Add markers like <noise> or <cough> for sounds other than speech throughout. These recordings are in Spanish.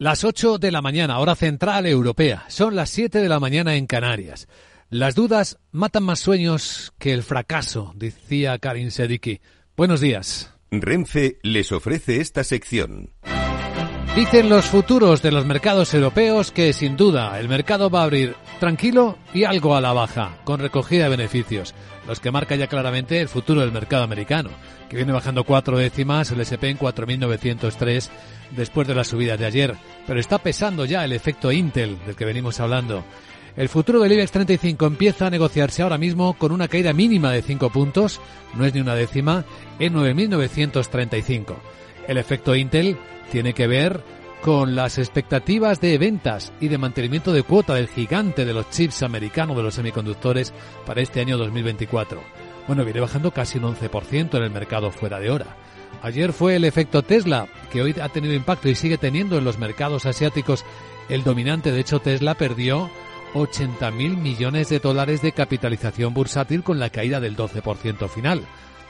Las 8 de la mañana, hora central europea. Son las 7 de la mañana en Canarias. Las dudas matan más sueños que el fracaso, decía Karin Sediki. Buenos días. Renfe les ofrece esta sección. Dicen los futuros de los mercados europeos que sin duda el mercado va a abrir tranquilo y algo a la baja, con recogida de beneficios, los que marca ya claramente el futuro del mercado americano, que viene bajando cuatro décimas, el SP en 4.903 después de la subida de ayer, pero está pesando ya el efecto Intel del que venimos hablando. El futuro del IBEX 35 empieza a negociarse ahora mismo con una caída mínima de 5 puntos, no es ni una décima, en 9.935. El efecto Intel tiene que ver con las expectativas de ventas y de mantenimiento de cuota del gigante de los chips americano de los semiconductores para este año 2024. Bueno, viene bajando casi un 11% en el mercado fuera de hora. Ayer fue el efecto Tesla, que hoy ha tenido impacto y sigue teniendo en los mercados asiáticos el dominante. De hecho, Tesla perdió 80 mil millones de dólares de capitalización bursátil con la caída del 12% final.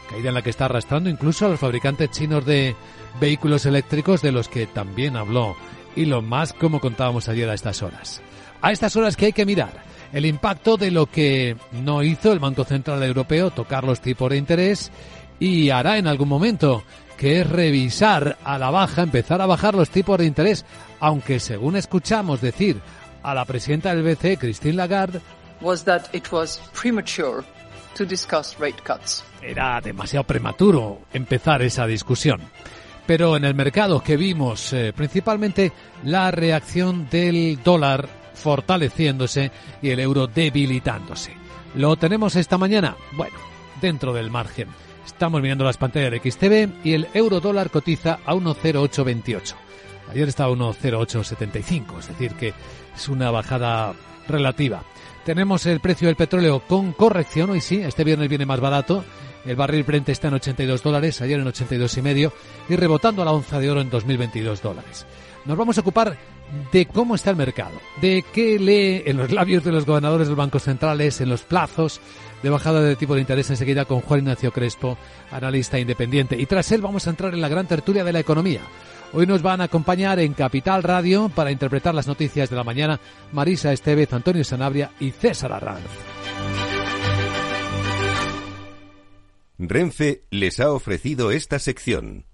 Caída en la que está arrastrando incluso a los fabricantes chinos de vehículos eléctricos de los que también habló y lo más como contábamos ayer a estas horas. A estas horas que hay que mirar el impacto de lo que no hizo el Banco Central Europeo, tocar los tipos de interés y hará en algún momento, que es revisar a la baja, empezar a bajar los tipos de interés, aunque según escuchamos decir a la presidenta del BCE, Christine Lagarde, Era demasiado prematuro empezar esa discusión. Pero en el mercado que vimos eh, principalmente la reacción del dólar fortaleciéndose y el euro debilitándose. ¿Lo tenemos esta mañana? Bueno, dentro del margen. Estamos mirando las pantallas de XTV y el euro dólar cotiza a 1,0828. Ayer estaba a 1,0875, es decir que es una bajada relativa. Tenemos el precio del petróleo con corrección, hoy sí, este viernes viene más barato. El barril Brent está en 82 dólares, ayer en 82 y medio, y rebotando a la onza de oro en 2022 dólares. Nos vamos a ocupar de cómo está el mercado, de qué lee en los labios de los gobernadores de los bancos centrales, en los plazos de bajada de tipo de interés enseguida con Juan Ignacio Crespo, analista independiente. Y tras él vamos a entrar en la gran tertulia de la economía. Hoy nos van a acompañar en Capital Radio para interpretar las noticias de la mañana Marisa Estevez, Antonio Sanabria y César Arranz. Renfe les ha ofrecido esta sección.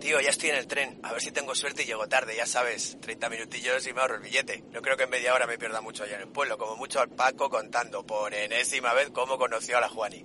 Tío, ya estoy en el tren. A ver si tengo suerte y llego tarde, ya sabes. 30 minutillos y me ahorro el billete. No creo que en media hora me pierda mucho allá en el pueblo. Como mucho al Paco contando por enésima vez cómo conoció a la Juani.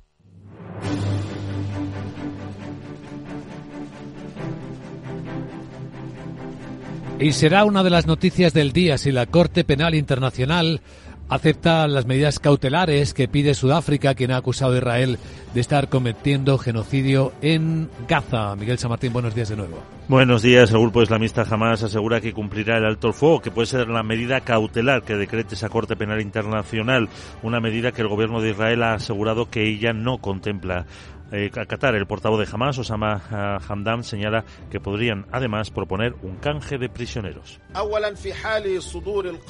Y será una de las noticias del día si la Corte Penal Internacional acepta las medidas cautelares que pide Sudáfrica, quien ha acusado a Israel de estar cometiendo genocidio en Gaza. Miguel San Martín, buenos días de nuevo. Buenos días. El grupo islamista jamás asegura que cumplirá el alto el fuego, que puede ser la medida cautelar que decrete esa Corte Penal Internacional, una medida que el gobierno de Israel ha asegurado que ella no contempla eh, Qatar, el portavoz de Hamas, Osama eh, Hamdan, señala que podrían además proponer un canje de prisioneros.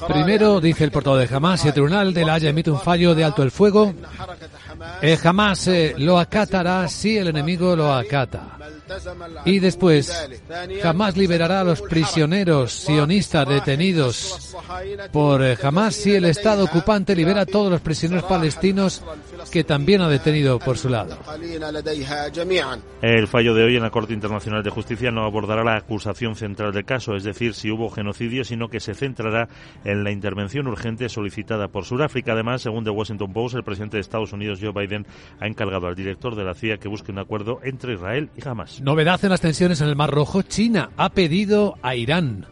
Primero, dice el portavoz de Hamas, si el tribunal de la Haya emite un fallo de alto el fuego, eh, jamás eh, lo acatará si el enemigo lo acata. Y después, jamás liberará a los prisioneros sionistas detenidos por eh, jamás si el Estado ocupante libera a todos los prisioneros palestinos que también ha detenido por su lado. El fallo de hoy en la Corte Internacional de Justicia no abordará la acusación central del caso, es decir, si hubo genocidio, sino que se centrará en la intervención urgente solicitada por Sudáfrica. Además, según The Washington Post, el presidente de Estados Unidos, Joe Biden, ha encargado al director de la CIA que busque un acuerdo entre Israel y Hamas. Novedad en las tensiones en el Mar Rojo. China ha pedido a Irán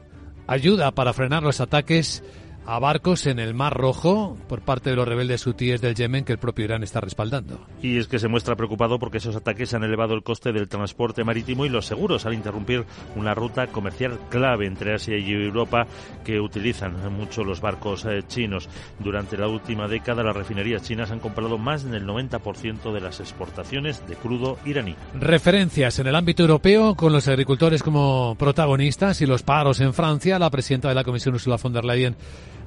ayuda para frenar los ataques a barcos en el Mar Rojo por parte de los rebeldes hutíes del Yemen que el propio Irán está respaldando. Y es que se muestra preocupado porque esos ataques han elevado el coste del transporte marítimo y los seguros al interrumpir una ruta comercial clave entre Asia y Europa que utilizan mucho los barcos eh, chinos. Durante la última década las refinerías chinas han comprado más del 90% de las exportaciones de crudo iraní. Referencias en el ámbito europeo con los agricultores como protagonistas y los paros en Francia. La presidenta de la Comisión Ursula von der Leyen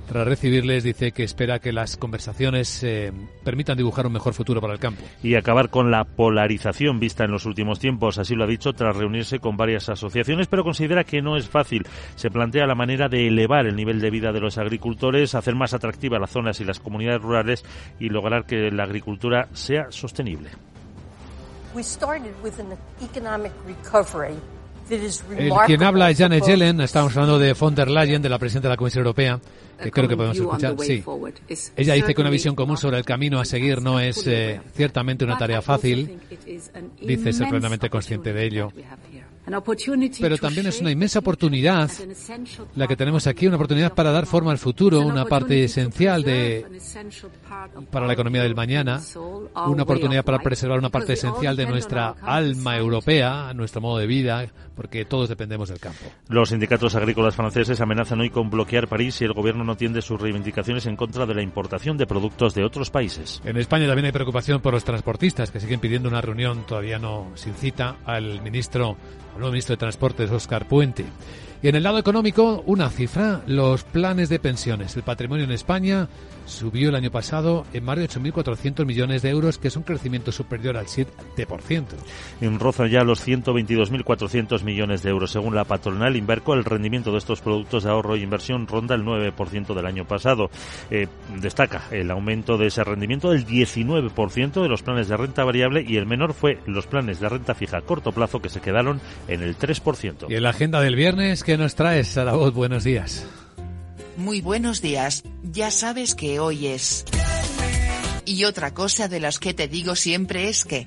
tras recibirles, dice que espera que las conversaciones eh, permitan dibujar un mejor futuro para el campo. Y acabar con la polarización vista en los últimos tiempos, así lo ha dicho tras reunirse con varias asociaciones, pero considera que no es fácil. Se plantea la manera de elevar el nivel de vida de los agricultores, hacer más atractivas las zonas y las comunidades rurales y lograr que la agricultura sea sostenible. El quien habla es Janet Yellen, estamos hablando de von der Leyen, de la presidenta de la Comisión Europea, que creo que podemos escuchar. Sí. Ella dice que una visión común sobre el camino a seguir no es eh, ciertamente una tarea fácil. Dice ser plenamente consciente de ello. Pero también es una inmensa oportunidad la que tenemos aquí, una oportunidad para dar forma al futuro, una parte esencial de para la economía del mañana, una oportunidad para preservar una parte esencial de nuestra alma europea, nuestro modo de vida, porque todos dependemos del campo. Los sindicatos agrícolas franceses amenazan hoy con bloquear París si el gobierno no atiende sus reivindicaciones en contra de la importación de productos de otros países. En España también hay preocupación por los transportistas que siguen pidiendo una reunión todavía no sin cita al ministro el nuevo ministro de Transportes, Oscar Puente. Y en el lado económico, una cifra, los planes de pensiones. El patrimonio en España subió el año pasado en más de 8.400 millones de euros, que es un crecimiento superior al 7%. En roza ya los 122.400 millones de euros. Según la patronal Inverco, el rendimiento de estos productos de ahorro e inversión ronda el 9% del año pasado. Eh, destaca el aumento de ese rendimiento del 19% de los planes de renta variable y el menor fue los planes de renta fija a corto plazo que se quedaron en el 3%. Y en la agenda del viernes, ¿qué nos traes, Sarabot? Buenos días. Muy buenos días, ya sabes que hoy es... Y otra cosa de las que te digo siempre es que...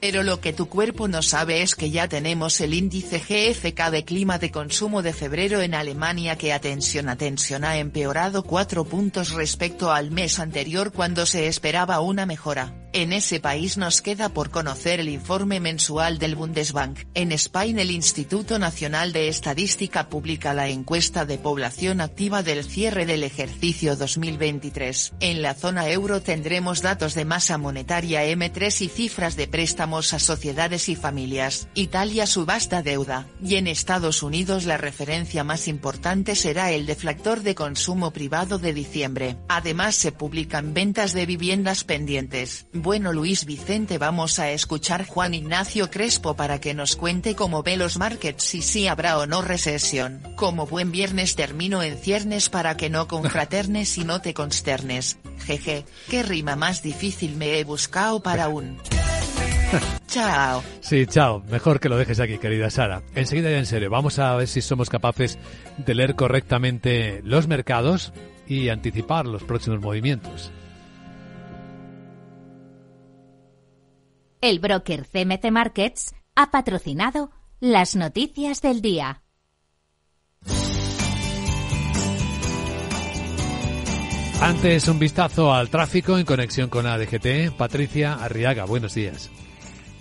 Pero lo que tu cuerpo no sabe es que ya tenemos el índice GFK de clima de consumo de febrero en Alemania que atención atención ha empeorado cuatro puntos respecto al mes anterior cuando se esperaba una mejora. En ese país nos queda por conocer el informe mensual del Bundesbank. En España el Instituto Nacional de Estadística publica la encuesta de población activa del cierre del ejercicio 2023. En la zona euro tendremos datos de masa monetaria M3 y cifras de préstamos a sociedades y familias. Italia subasta deuda. Y en Estados Unidos la referencia más importante será el deflactor de consumo privado de diciembre. Además se publican ventas de viviendas pendientes. Bueno Luis Vicente vamos a escuchar Juan Ignacio Crespo para que nos cuente cómo ve los markets y si habrá o no recesión. Como buen viernes termino en ciernes para que no confraternes y no te consternes. Jeje, qué rima más difícil me he buscado para un... <laughs> chao. Sí, chao. Mejor que lo dejes aquí, querida Sara. Enseguida ya en serio, vamos a ver si somos capaces de leer correctamente los mercados y anticipar los próximos movimientos. El broker CMC Markets ha patrocinado las noticias del día. Antes un vistazo al tráfico en conexión con ADGT. Patricia Arriaga, buenos días.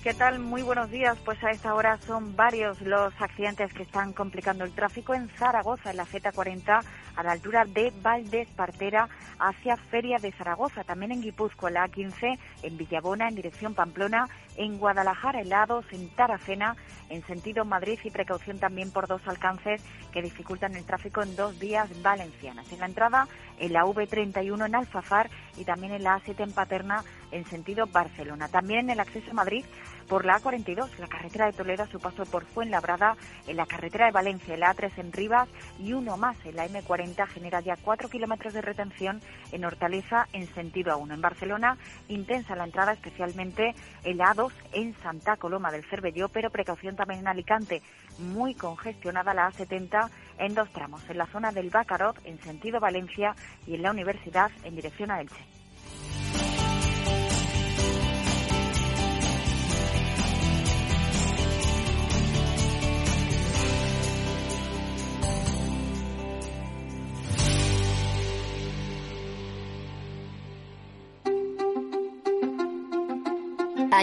¿Qué tal? Muy buenos días. Pues a esta hora son varios los accidentes que están complicando el tráfico en Zaragoza, en la Z40, a la altura de Valdés Partera, hacia Feria de Zaragoza. También en Guipúzcoa, la A15, en Villabona, en dirección Pamplona, en Guadalajara, helados, en Taracena, en sentido Madrid y precaución también por dos alcances que dificultan el tráfico en dos vías valencianas. En la entrada, en la V31 en Alfafar y también en la A7 en Paterna, en sentido Barcelona. También en el acceso a Madrid por la A42, la carretera de Toledo su paso por Fuenlabrada, en la carretera de Valencia, en la A3 en Rivas y uno más en la M40 genera ya cuatro kilómetros de retención en Hortaleza en sentido A1. En Barcelona, intensa la entrada, especialmente en la A2 en Santa Coloma del Cervelló, pero precaución también en Alicante, muy congestionada la A70 en dos tramos, en la zona del Bacarot en sentido Valencia y en la Universidad en dirección a Elche.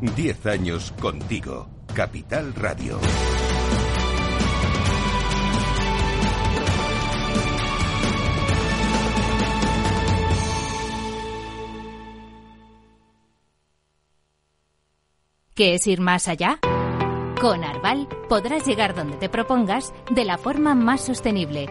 Diez años contigo. Capital Radio. ¿Qué es ir más allá? Con Arval podrás llegar donde te propongas de la forma más sostenible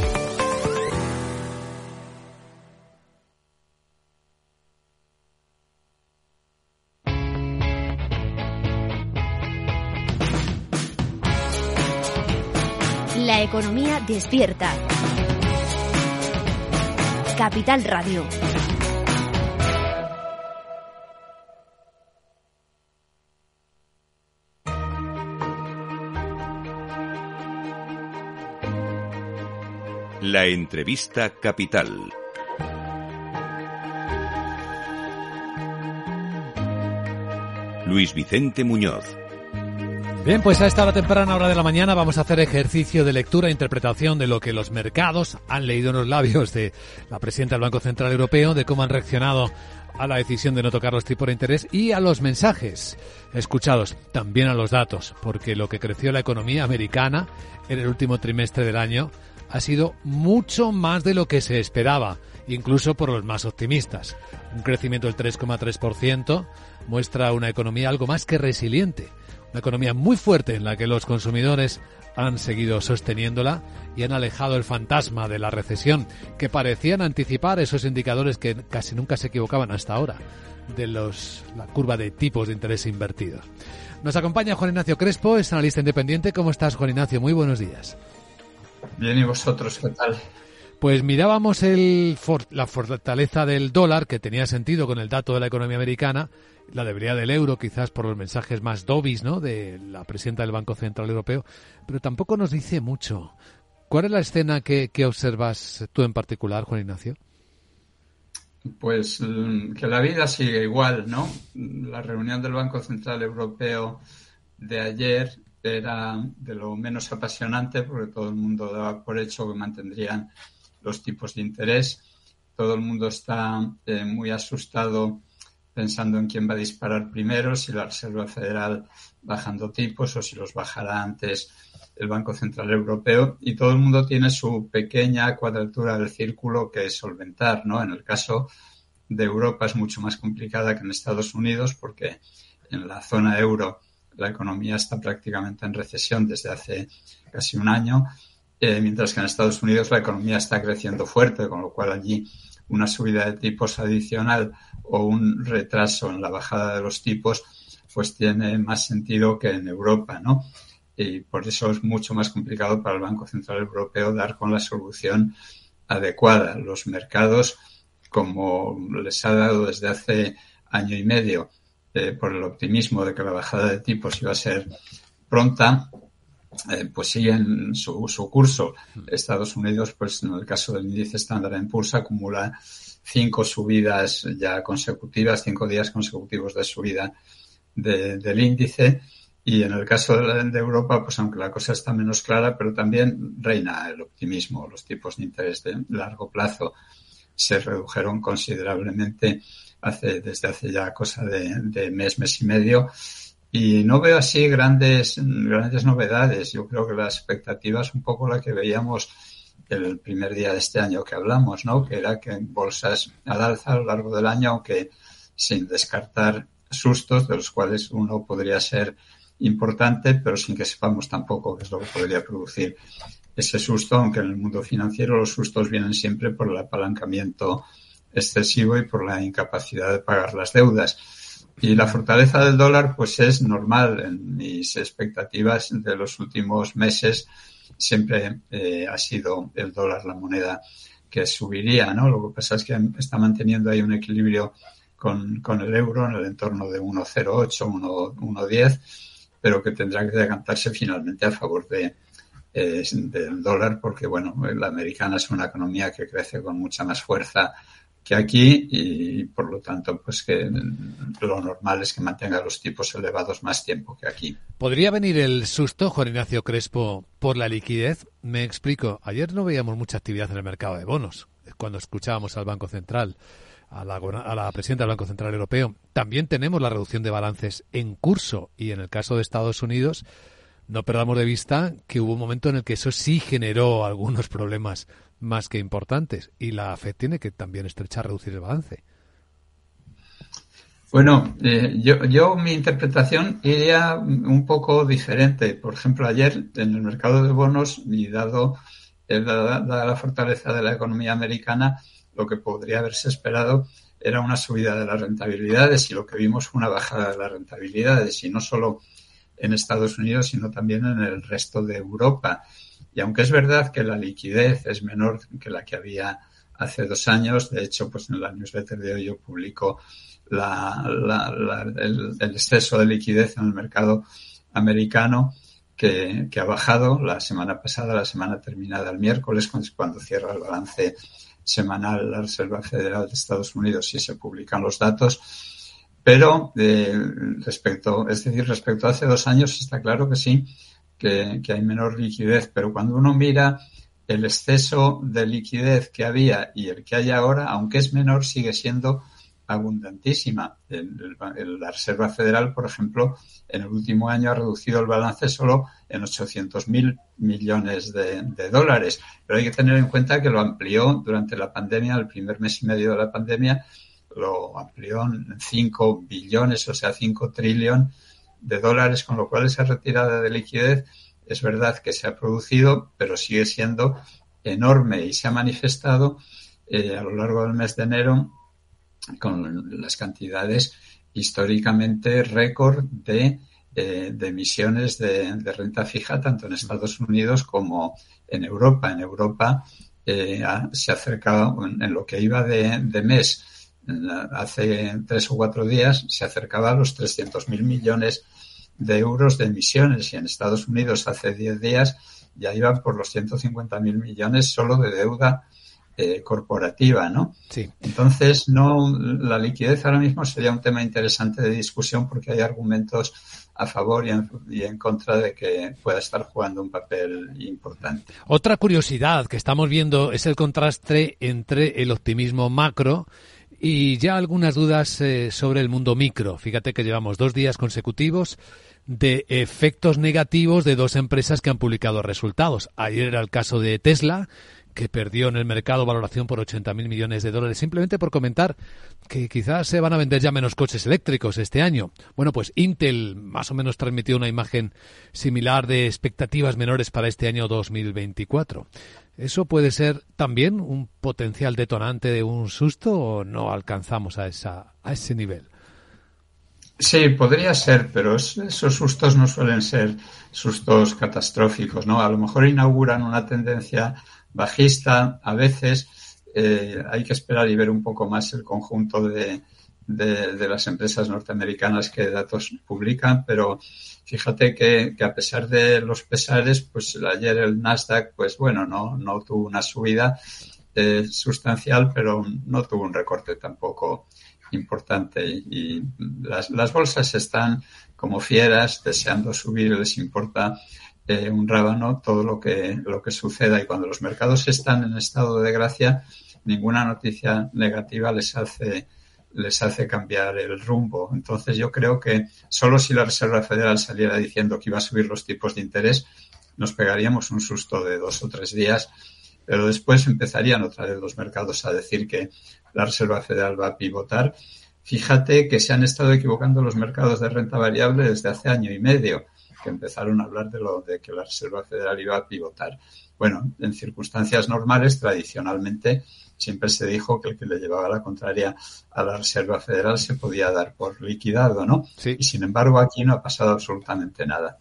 La economía despierta. Capital Radio. La entrevista capital. Luis Vicente Muñoz. Bien, pues a esta hora temprana hora de la mañana vamos a hacer ejercicio de lectura e interpretación de lo que los mercados han leído en los labios de la presidenta del Banco Central Europeo, de cómo han reaccionado a la decisión de no tocar los tipos de interés y a los mensajes escuchados, también a los datos, porque lo que creció la economía americana en el último trimestre del año ha sido mucho más de lo que se esperaba, incluso por los más optimistas. Un crecimiento del 3,3% muestra una economía algo más que resiliente una economía muy fuerte en la que los consumidores han seguido sosteniéndola y han alejado el fantasma de la recesión que parecían anticipar esos indicadores que casi nunca se equivocaban hasta ahora de los, la curva de tipos de interés invertidos. Nos acompaña Juan Ignacio Crespo, es analista independiente. ¿Cómo estás, Juan Ignacio? Muy buenos días. Bien, ¿y vosotros qué tal? Pues mirábamos el, la fortaleza del dólar, que tenía sentido con el dato de la economía americana, la debilidad del euro, quizás por los mensajes más dobis, ¿no? De la presidenta del Banco Central Europeo, pero tampoco nos dice mucho. ¿Cuál es la escena que, observas tú en particular, Juan Ignacio? Pues mm, que la vida sigue igual, ¿no? La reunión del Banco Central Europeo de ayer era de lo menos apasionante porque todo el mundo daba por hecho que mantendrían los tipos de interés. Todo el mundo está eh, muy asustado pensando en quién va a disparar primero, si la Reserva Federal bajando tipos o si los bajará antes el Banco Central Europeo y todo el mundo tiene su pequeña cuadratura del círculo que solventar, ¿no? En el caso de Europa es mucho más complicada que en Estados Unidos porque en la zona euro la economía está prácticamente en recesión desde hace casi un año, eh, mientras que en Estados Unidos la economía está creciendo fuerte, con lo cual allí una subida de tipos adicional o un retraso en la bajada de los tipos, pues tiene más sentido que en Europa, ¿no? Y por eso es mucho más complicado para el Banco Central Europeo dar con la solución adecuada. Los mercados, como les ha dado desde hace año y medio, eh, por el optimismo de que la bajada de tipos iba a ser pronta, eh, pues siguen su, su, curso. Estados Unidos, pues en el caso del índice estándar en pulsa, acumula cinco subidas ya consecutivas, cinco días consecutivos de subida del índice. Y en el caso de, Europa, pues aunque la cosa está menos clara, pero también reina el optimismo. Los tipos de interés de largo plazo se redujeron considerablemente hace, desde hace ya cosa de, de mes, mes y medio y no veo así grandes, grandes novedades. Yo creo que la expectativa es un poco la que veíamos el primer día de este año que hablamos, ¿no? Que era que bolsas al alza a lo largo del año, aunque sin descartar sustos, de los cuales uno podría ser importante, pero sin que sepamos tampoco qué es lo que podría producir ese susto, aunque en el mundo financiero los sustos vienen siempre por el apalancamiento excesivo y por la incapacidad de pagar las deudas Y la fortaleza del dólar, pues es normal. En mis expectativas de los últimos meses siempre eh, ha sido el dólar la moneda que subiría, ¿no? Lo que pasa es que está manteniendo ahí un equilibrio con, con el euro en el entorno de 1,08, 1,10, pero que tendrá que decantarse finalmente a favor de, eh, del dólar porque, bueno, la americana es una economía que crece con mucha más fuerza que aquí y por lo tanto pues que lo normal es que mantenga los tipos elevados más tiempo que aquí. ¿Podría venir el susto, Juan Ignacio Crespo, por la liquidez? Me explico. Ayer no veíamos mucha actividad en el mercado de bonos cuando escuchábamos al Banco Central, a la, a la presidenta del Banco Central Europeo. También tenemos la reducción de balances en curso y en el caso de Estados Unidos no perdamos de vista que hubo un momento en el que eso sí generó algunos problemas más que importantes y la FED tiene que también estrechar, reducir el balance. Bueno, eh, yo, yo mi interpretación iría un poco diferente. Por ejemplo, ayer en el mercado de bonos y dado, eh, la fortaleza de la economía americana, lo que podría haberse esperado era una subida de las rentabilidades y lo que vimos fue una bajada de las rentabilidades y no solo en Estados Unidos, sino también en el resto de Europa. Y aunque es verdad que la liquidez es menor que la que había hace dos años, de hecho, pues en la newsletter de hoy yo publico el, exceso de liquidez en el mercado americano que, ha bajado la semana pasada, la semana terminada el miércoles, cuando cierra el balance semanal la Reserva Federal de Estados Unidos y se publican los datos. Pero eh, respecto, es decir, respecto a hace dos años está claro que sí, que, hay menor liquidez, pero cuando uno mira el exceso de liquidez que había y el que hay ahora, aunque es menor, sigue siendo abundantísima. la Reserva Federal, por ejemplo, en el último año ha reducido el balance solo en 800 mil millones de, de, dólares. Pero hay que tener en cuenta que lo amplió durante la pandemia, el primer mes y medio de la pandemia, lo amplió en 5 billones, o sea, 5 trillones de dólares, con lo cual esa retirada de liquidez es verdad que se ha producido, pero sigue siendo enorme y se ha manifestado eh, a lo largo del mes de enero con las cantidades históricamente récord de, eh, emisiones de, renta fija tanto en Estados Unidos como en Europa. En Europa eh, se ha acercado en, lo que iba de mes hace tres o cuatro días se acercaba a los 300.000 millones de euros de emisiones y en Estados Unidos hace 10 días ya iban por los 150.000 millones solo de deuda eh, corporativa, ¿no? Sí. Entonces, no, la liquidez ahora mismo sería un tema interesante de discusión porque hay argumentos a favor y en, y en, contra de que pueda estar jugando un papel importante. Otra curiosidad que estamos viendo es el contraste entre el optimismo macro y ya algunas dudas eh, sobre el mundo micro. Fíjate que llevamos dos días consecutivos de efectos negativos de dos empresas que han publicado resultados. Ayer era el caso de Tesla, que perdió en el mercado valoración por 80.000 millones de dólares, simplemente por comentar que quizás se van a vender ya menos coches eléctricos este año. Bueno, pues Intel más o menos transmitió una imagen similar de expectativas menores para este año 2024. ¿Eso puede ser también un potencial detonante de un susto o no alcanzamos a, esa, a ese nivel? Sí, podría ser, pero esos sustos no suelen ser sustos catastróficos, ¿no? A lo mejor inauguran una tendencia bajista, a veces eh, hay que esperar y ver un poco más el conjunto de, de, las empresas norteamericanas que datos publican, pero fíjate que, a pesar de los pesares, pues ayer el Nasdaq, pues bueno, no, no tuvo una subida eh, sustancial, pero no tuvo un recorte tampoco importante. Y, las, las, bolsas están como fieras deseando subir, les importa eh, un rábano todo lo que, lo que suceda. Y cuando los mercados están en estado de gracia, ninguna noticia negativa les hace les hace cambiar el rumbo. Entonces yo creo que solo si la Reserva Federal saliera diciendo que iba a subir los tipos de interés, nos pegaríamos un susto de dos o tres días, pero después empezarían otra vez los mercados a decir que la Reserva Federal va a pivotar. Fíjate que se han estado equivocando los mercados de renta variable desde hace año y medio, que empezaron a hablar de lo de que la Reserva Federal iba a pivotar. Bueno, en circunstancias normales, tradicionalmente, siempre se dijo que el que le llevaba la contraria a la Reserva Federal se podía dar por liquidado, ¿no? Y sin embargo aquí no ha pasado absolutamente nada.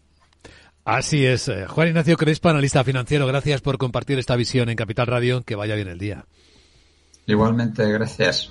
Así es. Eh, Juan Ignacio Crespa, analista financiero, gracias por compartir esta visión en Capital Radio. Que vaya bien el día. Igualmente, gracias.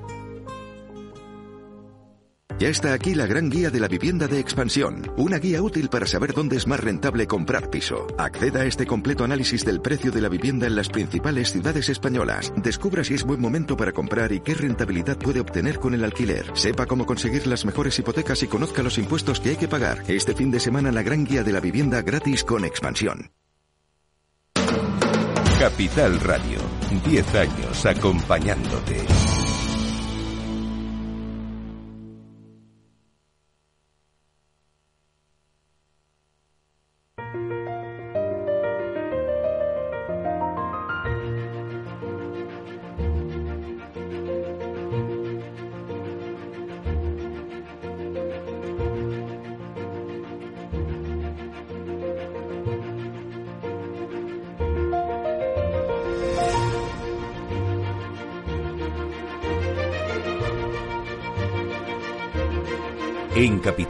Ya está aquí la gran guía de la vivienda de expansión, una guía útil para saber dónde es más rentable comprar piso. Acceda a este completo análisis del precio de la vivienda en las principales ciudades españolas. Descubra si es buen momento para comprar y qué rentabilidad puede obtener con el alquiler. Sepa cómo conseguir las mejores hipotecas y conozca los impuestos que hay que pagar. Este fin de semana la gran guía de la vivienda gratis con expansión. Capital Radio, 10 años acompañándote.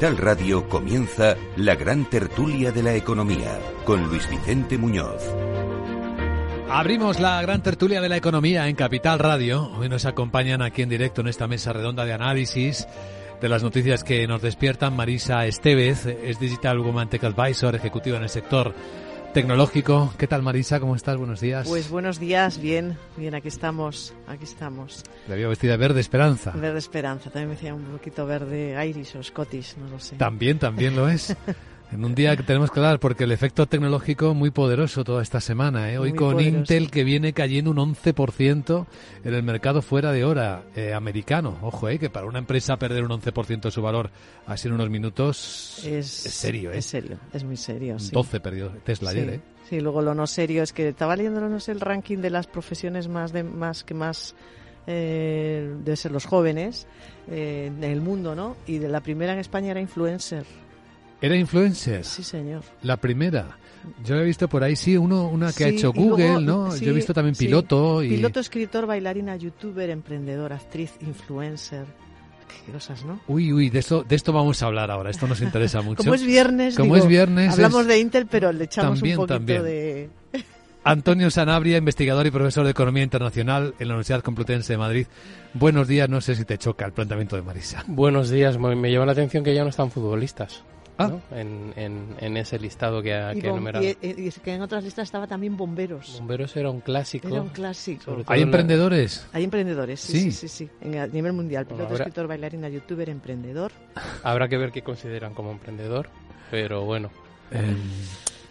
Capital Radio comienza la gran tertulia de la economía con Luis Vicente Muñoz. Abrimos la gran tertulia de la economía en Capital Radio. Hoy nos acompañan aquí en directo en esta mesa redonda de análisis de las noticias que nos despiertan Marisa Estevez, es Digital Woman Tech Advisor, ejecutiva en el sector tecnológico. ¿Qué tal Marisa? ¿Cómo estás? Buenos días. Pues buenos días, bien, bien, aquí estamos, aquí estamos. La había vestida verde esperanza. Verde esperanza, también me decía un poquito verde Irish o Scottish, no lo sé. También, también lo es. <laughs> En un día que tenemos que hablar, porque el efecto tecnológico muy poderoso toda esta semana. ¿eh? Hoy con Intel que viene cayendo un 11% en el mercado fuera de hora eh, americano. Ojo, ¿eh? que para una empresa perder un 11% de su valor así en unos minutos es, serio. ¿eh? Es serio, es muy serio. Sí. 12 perdió Tesla ayer. ¿eh? Sí, luego lo no serio es que estaba leyendo no sé, el ranking de las profesiones más, de, más que más eh, ser los jóvenes eh, en el mundo, ¿no? Y de la primera en España era influencer. ¿Era influencer? Sí, señor. La primera. Yo he visto por ahí, sí, uno, una que ha hecho Google, ¿no? Yo he visto también piloto. Y... Piloto, escritor, bailarina, youtuber, emprendedor, actriz, influencer. Qué cosas, ¿no? Uy, uy, de esto, de esto vamos a hablar ahora. Esto nos interesa <laughs> mucho. Como es viernes, Como es viernes hablamos de Intel, pero le echamos un poquito de... <laughs> Antonio Sanabria, investigador y profesor de Economía Internacional en la Universidad Complutense de Madrid. Buenos días, no sé si te choca el planteamiento de Marisa. Buenos días, me, me llama la atención que ya no están futbolistas. Ah. En, en, ese listado que ha, que enumerado. Y, que en otras listas estaba también bomberos. Bomberos era un clásico. Era un clásico. ¿Hay emprendedores? Hay emprendedores, sí, sí, sí, En, a nivel mundial. Piloto, escritor, bailarina, youtuber, emprendedor. Habrá que ver qué consideran como emprendedor, pero bueno. Eh,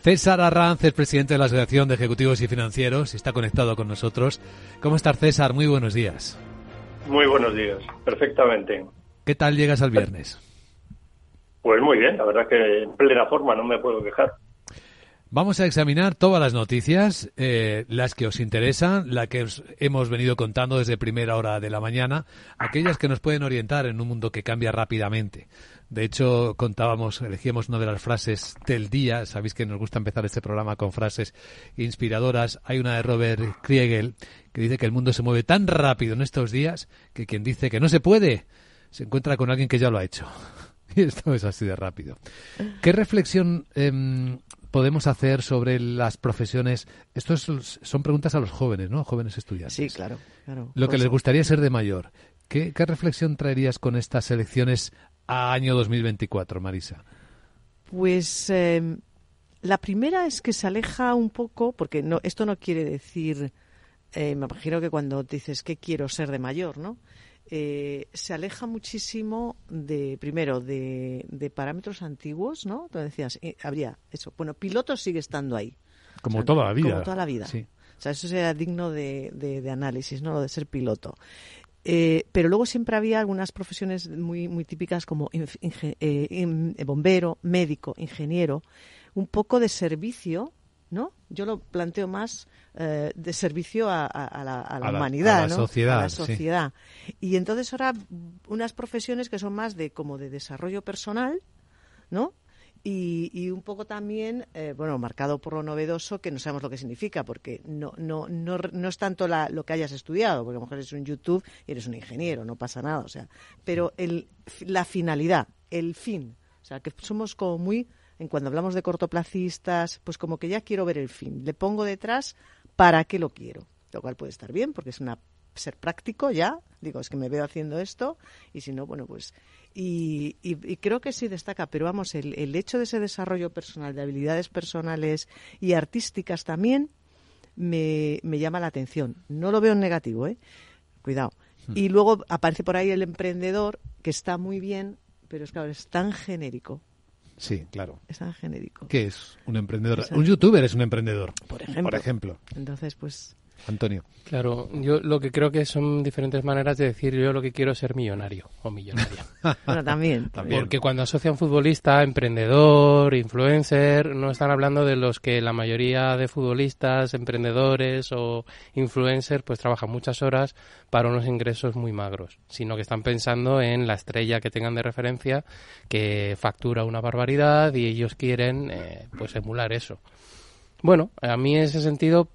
César Arranz es presidente de la Asociación de Ejecutivos y Financieros y está conectado con nosotros. ¿Cómo estás, César? Muy buenos días. Muy buenos días, perfectamente. ¿Qué tal llegas al viernes? Pues muy bien, la verdad que en plena forma, no me puedo quejar. Vamos a examinar todas las noticias, eh, las que os interesan, las que os hemos venido contando desde primera hora de la mañana, aquellas que nos pueden orientar en un mundo que cambia rápidamente. De hecho, contábamos, elegíamos una de las frases del día. Sabéis que nos gusta empezar este programa con frases inspiradoras. Hay una de Robert Kriegel que dice que el mundo se mueve tan rápido en estos días que quien dice que no se puede se encuentra con alguien que ya lo ha hecho. <laughs> Y esto es así de rápido. ¿Qué reflexión em, podemos hacer sobre las profesiones? Esto son preguntas a los jóvenes, ¿no? Jóvenes estudiantes. Sí, claro. claro. Lo que les gustaría ser de mayor. ¿Qué, reflexión traerías con estas elecciones a año 2024, Marisa? Pues em, la primera es que se aleja un poco, porque no, esto no quiere decir eh, me imagino que cuando dices qué quiero ser de mayor, ¿no? Eh, se aleja muchísimo de, primero, de, parámetros antiguos, ¿no? Tú decías, eh, habría eso. Bueno, piloto sigue estando ahí. Como toda la vida. Como toda la vida. Sí. O sea, eso sería digno de, de, análisis, ¿no? Lo de ser piloto. Eh, pero luego siempre había algunas profesiones muy, muy típicas como bombero, médico, ingeniero, un poco de servicio ¿no? Yo lo planteo más eh, de servicio a, la, humanidad, a la sociedad, la sociedad. Y entonces ahora unas profesiones que son más de como de desarrollo personal, ¿no? Y, un poco también, eh, bueno, marcado por lo novedoso, que no sabemos lo que significa, porque no, no, no, no es tanto lo que hayas estudiado, porque a lo mejor eres un YouTube y eres un ingeniero, no pasa nada, o sea, pero el, la finalidad, el fin, o sea, que somos como muy en cuando hablamos de cortoplacistas, pues como que ya quiero ver el fin. Le pongo detrás para qué lo quiero. Lo cual puede estar bien porque es una ser práctico ya. Digo, es que me veo haciendo esto y si no, bueno, pues. Y, creo que sí destaca, pero vamos, el, el hecho de ese desarrollo personal, de habilidades personales y artísticas también me, me llama la atención. No lo veo en negativo, ¿eh? Cuidado. Hmm. Y luego aparece por ahí el emprendedor, que está muy bien, pero es claro, es tan genérico. Sí, claro. Es tan genérico. ¿Qué es un emprendedor? Un youtuber es un emprendedor. Por ejemplo. Por ejemplo. Entonces, pues Antonio. Claro, yo lo que creo que son diferentes maneras de decir yo lo que quiero es ser millonario o millonaria. <laughs> bueno, también, Porque cuando asocian futbolista, emprendedor, influencer, no están hablando de los que la mayoría de futbolistas, emprendedores o influencers pues trabajan muchas horas para unos ingresos muy magros, sino que están pensando en la estrella que tengan de referencia que factura una barbaridad y ellos quieren eh, pues emular eso. Bueno, a mí en ese sentido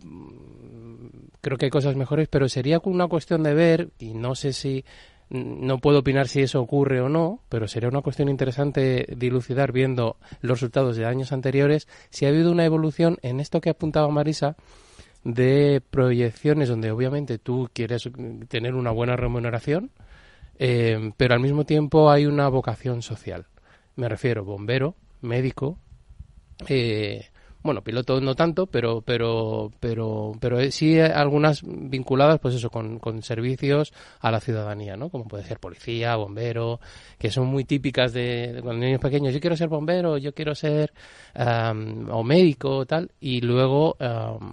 creo que hay cosas mejores, pero sería una cuestión de ver, y no sé si, no puedo opinar si eso ocurre o no, pero sería una cuestión interesante dilucidar viendo los resultados de años anteriores, si ha habido una evolución en esto que apuntaba Marisa, de proyecciones donde obviamente tú quieres tener una buena remuneración, eh, pero al mismo tiempo hay una vocación social. Me refiero bombero, médico, eh, bueno, piloto no tanto, pero pero pero pero sí algunas vinculadas, pues eso, con, con servicios a la ciudadanía, ¿no? Como puede ser policía, bombero, que son muy típicas de, cuando niños pequeños. Yo quiero ser bombero, yo quiero ser o médico, tal, y luego,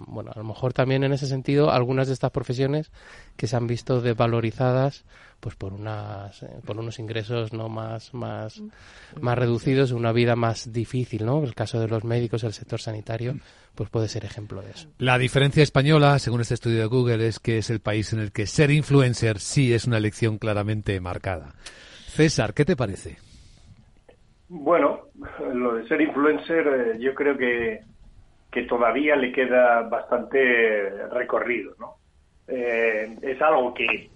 bueno, a lo mejor también en ese sentido algunas de estas profesiones que se han visto desvalorizadas pues por unas eh, por unos ingresos no más más más reducidos una vida más difícil no el caso de los médicos el sector sanitario pues puede ser ejemplo de eso. La diferencia española según este estudio de Google es que es el país en el que ser influencer sí es una elección claramente marcada. César qué te parece bueno lo de ser influencer eh, yo creo que que todavía le queda bastante recorrido no eh, es algo que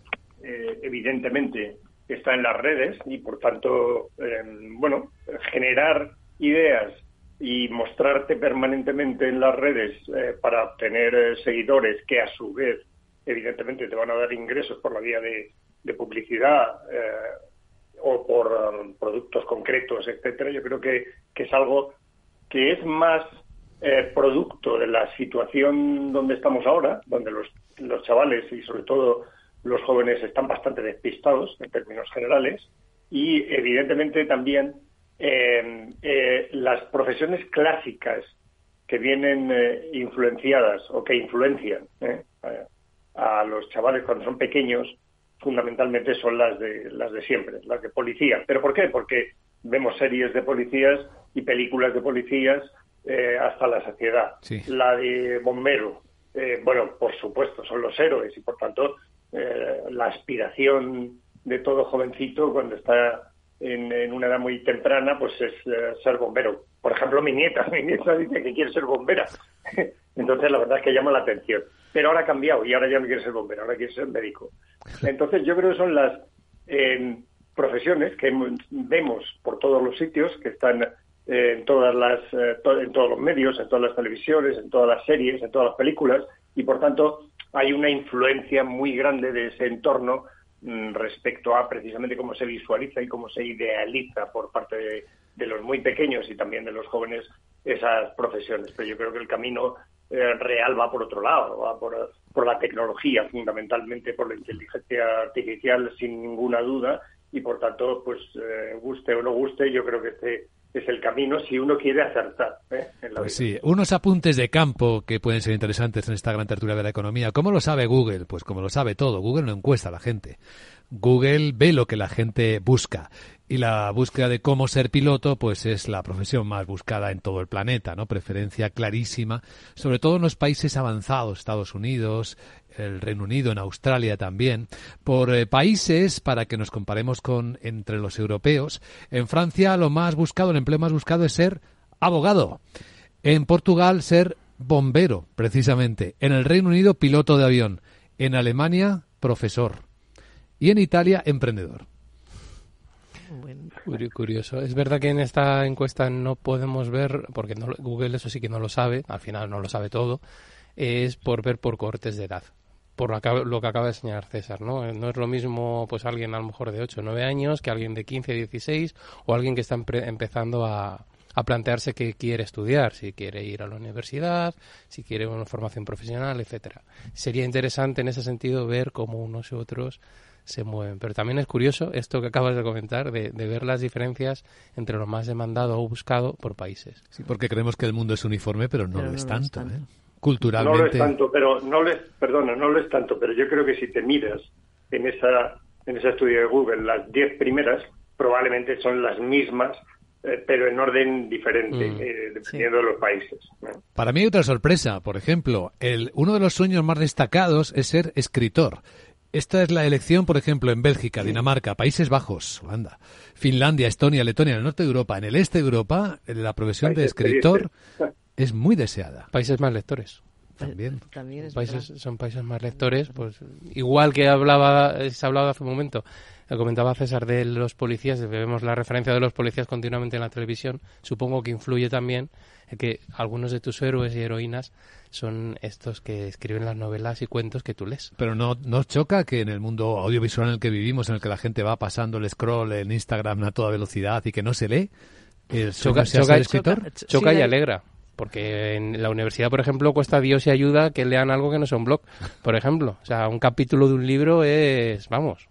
eh, evidentemente está en las redes y por tanto, em, bueno, generar ideas y mostrarte permanentemente en las redes eh, para obtener eh, seguidores que a su vez, evidentemente, te van a dar ingresos por la vía de, publicidad o por um, productos concretos, etcétera, yo creo que, que es algo que es más producto de la situación donde estamos ahora, donde los, los chavales y sobre todo los jóvenes están bastante despistados en términos generales y evidentemente también eh, eh, las profesiones clásicas que vienen eh, influenciadas o que influencian a los chavales cuando son pequeños fundamentalmente son las de las de siempre las de policía. Pero por qué porque vemos series de policías y películas de policías hasta la saciedad. La de bombero bueno por supuesto son los héroes y por tanto eh, la aspiración de todo jovencito cuando está en, una edad muy temprana, pues es eh, ser bombero. Por ejemplo, mi nieta, <laughs> mi nieta dice que quiere ser bombera. <laughs> Entonces, la verdad es que llama la atención. Pero ahora ha cambiado y ahora ya no quiere ser bombero, ahora quiere ser médico. Entonces, yo creo que son las eh, profesiones que vemos por todos los sitios, que están en todas las en todos los medios, en todas las televisiones, en todas las series, en todas las películas y por tanto hay una influencia muy grande de ese entorno mm, respecto a precisamente cómo se visualiza y cómo se idealiza por parte de, los muy pequeños y también de los jóvenes esas profesiones. Pero yo creo que el camino eh, real va por otro lado, va por, por la tecnología, fundamentalmente por la inteligencia artificial, sin ninguna duda, y por tanto, pues eh, guste o no guste, yo creo que este es el camino si uno quiere acertar. ¿eh? pues sí, unos apuntes de campo que pueden ser interesantes en esta gran tertulia de la economía. ¿Cómo lo sabe Google? Pues como lo sabe todo. Google no encuesta a la gente. Google ve lo que la gente busca y la búsqueda de cómo ser piloto pues es la profesión más buscada en todo el planeta, ¿no? Preferencia clarísima, sobre todo en los países avanzados, Estados Unidos, el Reino Unido, en Australia también, por eh, países para que nos comparemos con entre los europeos. En Francia lo más buscado, el empleo más buscado es ser abogado. En Portugal ser bombero, precisamente. En el Reino Unido piloto de avión. En Alemania profesor. Y en Italia emprendedor. Curioso. Es verdad que en esta encuesta no podemos ver, porque Google eso sí que no lo sabe, al final no lo sabe todo, es por ver por cortes de edad por lo que acaba de señalar César, ¿no? No es lo mismo pues alguien a lo mejor de 8 o 9 años que alguien de 15, 16 o alguien que está empezando a, a plantearse qué quiere estudiar, si quiere ir a la universidad, si quiere una formación profesional, etcétera. Sería interesante en ese sentido ver cómo unos y otros se mueven. Pero también es curioso esto que acabas de comentar, de, ver las diferencias entre lo más demandado o buscado por países. Sí, porque creemos que el mundo es uniforme, pero no, lo, es tanto. ¿eh? Culturalmente. No lo es tanto, pero no les, perdona, no lo es tanto, pero yo creo que si te miras en esa en ese estudio de Google, las 10 primeras probablemente son las mismas, eh, pero en orden diferente, mm. eh, dependiendo de los países. Para mí hay otra sorpresa, por ejemplo, el, uno de los sueños más destacados es ser escritor. Esta es la elección, por ejemplo, en Bélgica, Dinamarca, Países Bajos, Holanda, Finlandia, Estonia, Letonia, en el norte de Europa. En el este de Europa, la profesión de escritor <laughs> es muy deseada. Países más lectores. También. países, son países más lectores, pues igual que hablaba, se ha hablado hace un momento, comentaba César de los policías, vemos la referencia de los policías continuamente en la televisión, supongo que influye también que algunos de tus héroes y heroínas son estos que escriben las novelas y cuentos que tú lees. Pero no nos choca que en el mundo audiovisual en el que vivimos, en el que la gente va pasando el scroll en Instagram a toda velocidad y que no se lee, el choca, escritor? choca y alegra. Porque en la universidad, por ejemplo, cuesta Dios y ayuda que lean algo que no sea un blog, por ejemplo. O sea, un capítulo de un libro es, vamos,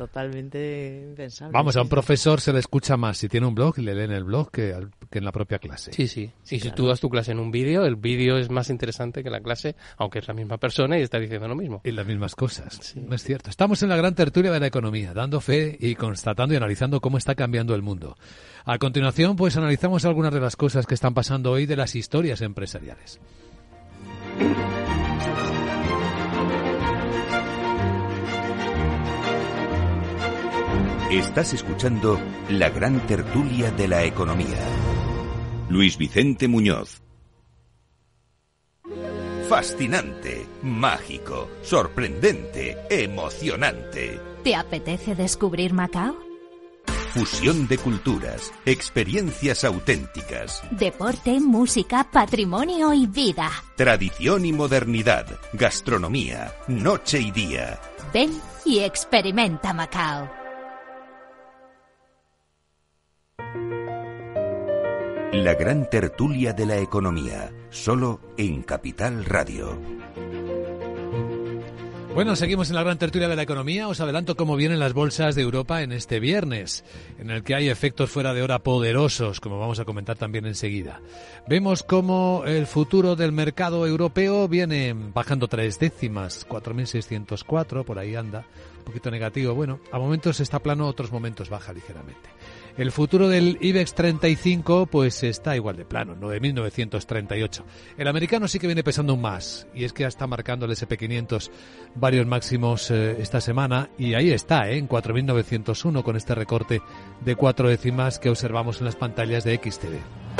totalmente impensable. Vamos, a un profesor se le escucha más si tiene un blog y le leen el blog que, en la propia clase. Sí, sí. Y si tú das tu clase en un vídeo, el vídeo es más interesante que la clase, aunque es la misma persona y está diciendo lo mismo. Y las mismas cosas. No es cierto. Estamos en la gran tertulia de la economía, dando fe y constatando y analizando cómo está cambiando el mundo. A continuación, pues analizamos algunas de las cosas que están pasando hoy de las historias empresariales. Estás escuchando la gran tertulia de la economía. Luis Vicente Muñoz. Fascinante, mágico, sorprendente, emocionante. ¿Te apetece descubrir Macao? Fusión de culturas, experiencias auténticas. Deporte, música, patrimonio y vida. Tradición y modernidad, gastronomía, noche y día. Ven y experimenta Macao. La gran tertulia de la economía, solo en Capital Radio. Bueno, seguimos en la gran tertulia de la economía. Os adelanto cómo vienen las bolsas de Europa en este viernes, en el que hay efectos fuera de hora poderosos, como vamos a comentar también enseguida. Vemos cómo el futuro del mercado europeo viene bajando tres décimas, 4.604, por ahí anda, un poquito negativo. Bueno, a momentos está plano, otros momentos baja ligeramente. El futuro del IBEX 35 pues está igual de plano, 9.938. El americano sí que viene pesando un más y es que ya está marcando el SP500 varios máximos eh, esta semana y ahí está, ¿eh? en 4.901 con este recorte de cuatro décimas que observamos en las pantallas de XTV.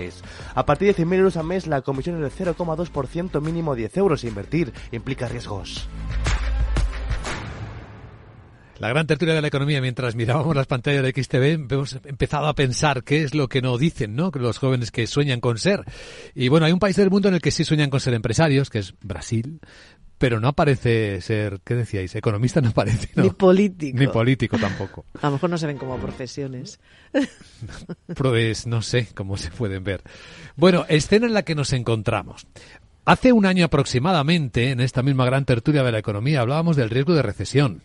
A partir de 100.000 euros al mes, la comisión es del 0,2% mínimo 10 euros. Invertir implica riesgos. La gran tertulia de la economía, mientras mirábamos las pantallas de XTV, hemos empezado a pensar qué es lo que no dicen, ¿no? Los jóvenes que sueñan con ser. Y bueno, hay un país del mundo en el que sí sueñan con ser empresarios, que es Brasil, pero no aparece ser, ¿qué decíais? Economista no aparece, ¿no? Ni político. Ni político tampoco. A lo mejor no se ven como profesiones. <laughs> Pues no sé cómo se pueden ver. Bueno, escena en la que nos encontramos. Hace un año aproximadamente, en esta misma gran tertulia de la economía, hablábamos del riesgo de recesión.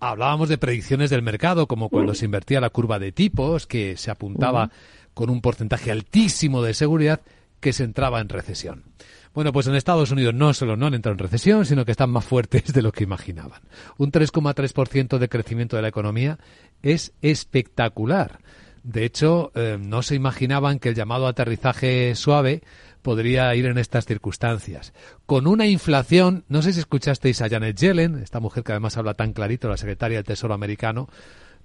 Hablábamos de predicciones del mercado, como cuando se invertía la curva de tipos, que se apuntaba con un porcentaje altísimo de seguridad que se entraba en recesión. Bueno, pues en Estados Unidos no solo no han entrado en recesión, sino que están más fuertes <laughs> de lo que imaginaban. Un 3,3% de crecimiento de la economía es espectacular. De hecho, eh, no se imaginaban que el llamado aterrizaje suave podría ir en estas circunstancias. Con una inflación, no sé si escuchasteis a Janet Yellen, esta mujer que además habla tan clarito, la secretaria del Tesoro americano,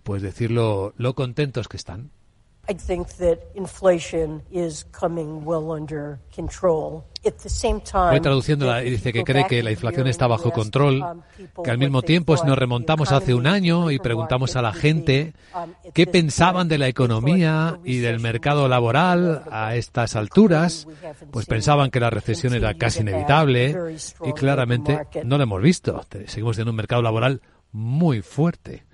pues decirlo lo contentos que están. I think that inflation is coming well under control. At the same time, Voy traduciéndola y dice que cree que la inflación está bajo control, que al mismo tiempo si nos remontamos hace un año y preguntamos a la gente qué pensaban de la economía y del mercado laboral a estas alturas, pues pensaban que la recesión era casi inevitable y claramente no lo hemos visto. Seguimos en un mercado laboral muy fuerte.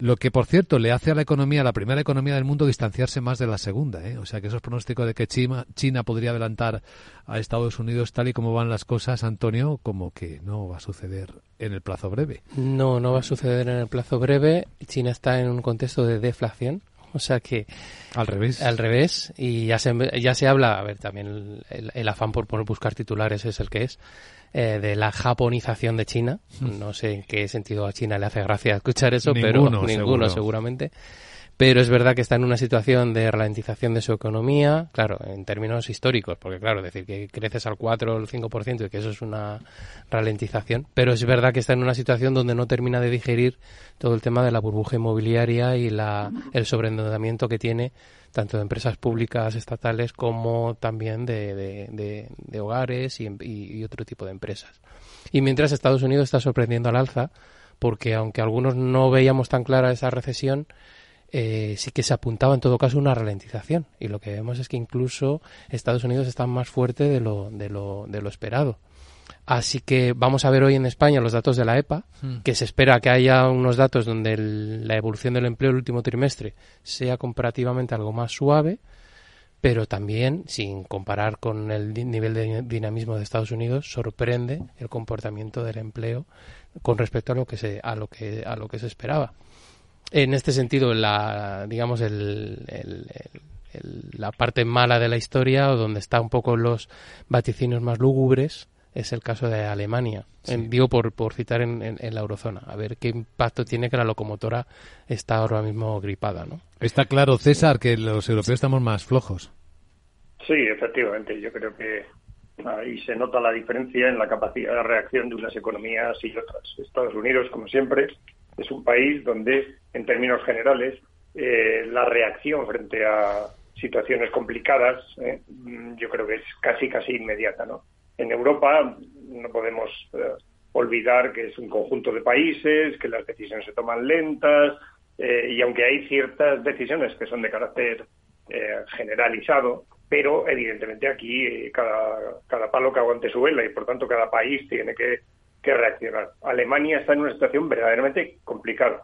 Lo que, por cierto, le hace a la economía, a la primera economía del mundo, distanciarse más de la segunda. ¿eh? O sea que esos pronósticos de que China, China podría adelantar a Estados Unidos tal y como van las cosas, Antonio, como que no va a suceder en el plazo breve. No, no va a suceder en el plazo breve. China está en un contexto de deflación. O sea que al revés, al revés y ya se ya se habla, a ver, también el, el, el afán por, por buscar titulares es el que es eh, de la japonización de China. No sé en qué sentido a China le hace gracia escuchar eso, Ninguno, pero ninguno seguro. seguramente. Pero es verdad que está en una situación de ralentización de su economía, claro, en términos históricos, porque claro, decir que creces al 4 o el 5% y que eso es una ralentización, pero es verdad que está en una situación donde no termina de digerir todo el tema de la burbuja inmobiliaria y la, el sobreendeudamiento que tiene tanto de empresas públicas estatales como también de, hogares y, y, otro tipo de empresas. Y mientras Estados Unidos está sorprendiendo al alza, porque aunque algunos no veíamos tan clara esa recesión, eh, sí que se apuntaba en todo caso una ralentización. Y lo que vemos es que incluso Estados Unidos está más fuerte de lo, de lo, de lo esperado. Así que vamos a ver hoy en España los datos de la EPA, mm. que se espera que haya unos datos donde el, la evolución del empleo el último trimestre sea comparativamente algo más suave, pero también, sin comparar con el nivel de dinamismo de Estados Unidos, sorprende el comportamiento del empleo con respecto a lo que se, a lo que, a lo que se esperaba. En este sentido, la, digamos, el, el, el, la parte mala de la historia, o donde está un poco los vaticinios más lúgubres, es el caso de Alemania. Sí. En, digo por, por citar en, en, en, la eurozona. A ver qué impacto tiene que la locomotora está ahora mismo gripada, ¿no? Está claro, César, que los europeos estamos más flojos. Sí, efectivamente. Yo creo que ahí se nota la diferencia en la capacidad de reacción de unas economías y otras. Estados Unidos, como siempre, es un país donde, en términos generales, eh, la reacción frente a situaciones complicadas, eh, yo creo que es casi, casi inmediata, ¿no? En Europa no podemos eh, olvidar que es un conjunto de países, que las decisiones se toman lentas eh, y aunque hay ciertas decisiones que son de carácter generalizado, pero evidentemente aquí cada, cada palo que aguante su vela y por tanto cada país tiene que, que reaccionar. Alemania está en una situación verdaderamente complicada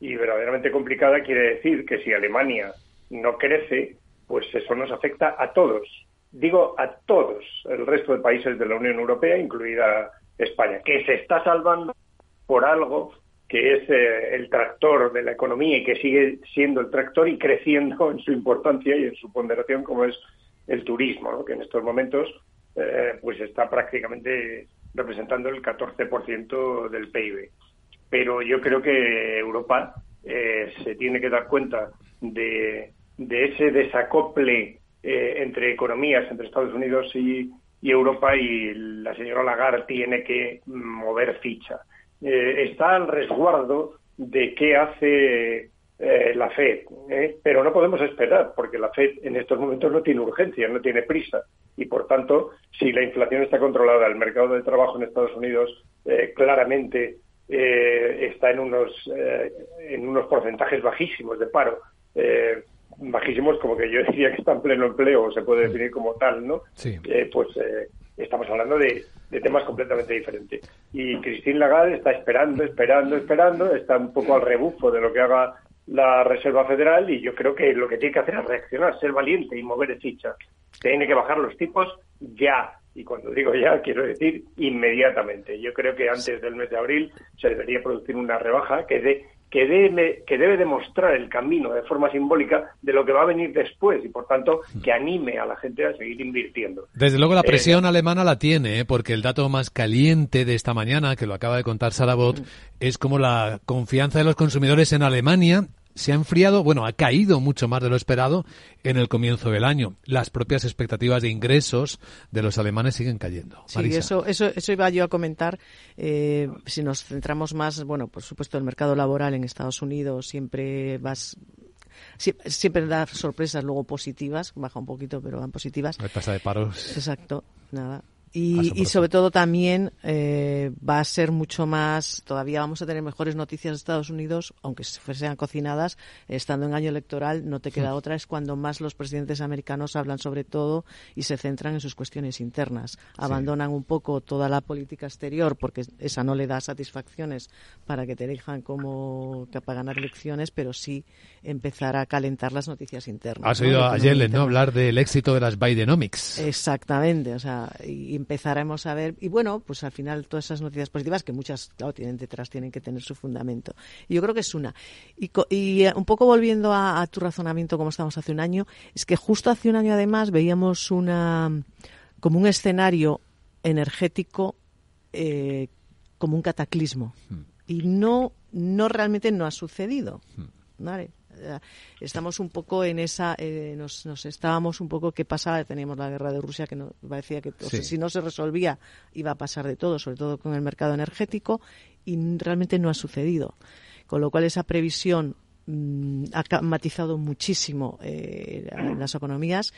y verdaderamente complicada quiere decir que si Alemania no crece, pues eso nos afecta a todos, digo a todos el resto de países de la Unión Europea, incluida España, que se está salvando por algo que es eh, el tractor de la economía y que sigue siendo el tractor y creciendo en su importancia y en su ponderación como es el turismo, ¿no? que en estos momentos eh, pues está prácticamente representando el 14% del PIB. Pero yo creo que Europa eh, se tiene que dar cuenta de, ese desacople eh, entre economías, entre Estados Unidos y, y, Europa, y la señora Lagarde tiene que mover ficha. Eh, está al resguardo de qué hace eh, la Fed, ¿eh? pero no podemos esperar porque la Fed en estos momentos no tiene urgencia, no tiene prisa y por tanto, si la inflación está controlada, el mercado de trabajo en Estados Unidos eh, claramente está en unos en unos porcentajes bajísimos de paro, bajísimos como que yo <laughs> diría que está en pleno empleo, o se puede definir como tal, ¿no? pues estamos hablando de, de temas completamente diferentes. Y Christine Lagarde está esperando, esperando, esperando, está un poco al rebufo de lo que haga la Reserva Federal y yo creo que lo que tiene que hacer es reaccionar, ser valiente y mover el ficha. Tiene que bajar los tipos ya. Y cuando digo ya, quiero decir inmediatamente. Yo creo que antes del mes de abril se debería producir una rebaja que de, que debe, que debe demostrar el camino de forma simbólica de lo que va a venir después y, por tanto, que anime a la gente a seguir invirtiendo. Desde luego la eh, presión alemana la tiene, ¿eh? porque el dato más caliente de esta mañana, que lo acaba de contar Sarabot, es como la confianza de los consumidores en Alemania se ha enfriado, bueno, ha caído mucho más de lo esperado en el comienzo del año. Las propias expectativas de ingresos de los alemanes siguen cayendo. Sí, eso, eso, eso iba yo a comentar. Eh, si nos centramos más, bueno, por supuesto, el mercado laboral en Estados Unidos siempre vas siempre da sorpresas luego positivas, baja un poquito, pero van positivas. La tasa de paros. Exacto, nada. Y, sobre todo también eh, va a ser mucho más, todavía vamos a tener mejores noticias de Estados Unidos, aunque sean cocinadas, estando en año electoral, no te queda otra, es cuando más los presidentes americanos hablan sobre todo y se centran en sus cuestiones internas. Abandonan un poco toda la política exterior, porque esa no le da satisfacciones para que te elijan como para ganar elecciones, pero sí empezar a calentar las noticias internas. Has oído a Yellen, ¿no? Hablar del éxito de las Bidenomics. Exactamente, o sea, y empezaremos a ver, y bueno, pues al final todas esas noticias positivas, que muchas, claro, tienen detrás, tienen que tener su fundamento. Y yo creo que es una. Y, y eh, un poco volviendo a, tu razonamiento, como estamos hace un año, es que justo hace un año además veíamos una como un escenario energético eh, como un cataclismo. Hmm. Y no, no realmente no ha sucedido. Hmm. ¿vale? Eh, estamos un poco en esa, eh, nos, nos, estábamos un poco, ¿qué pasaba? Teníamos la guerra de Rusia que nos parecía que si no se resolvía iba a pasar de todo, sobre todo con el mercado energético, y realmente no ha sucedido. Con lo cual esa previsión Mm, ha matizado muchísimo eh, las economías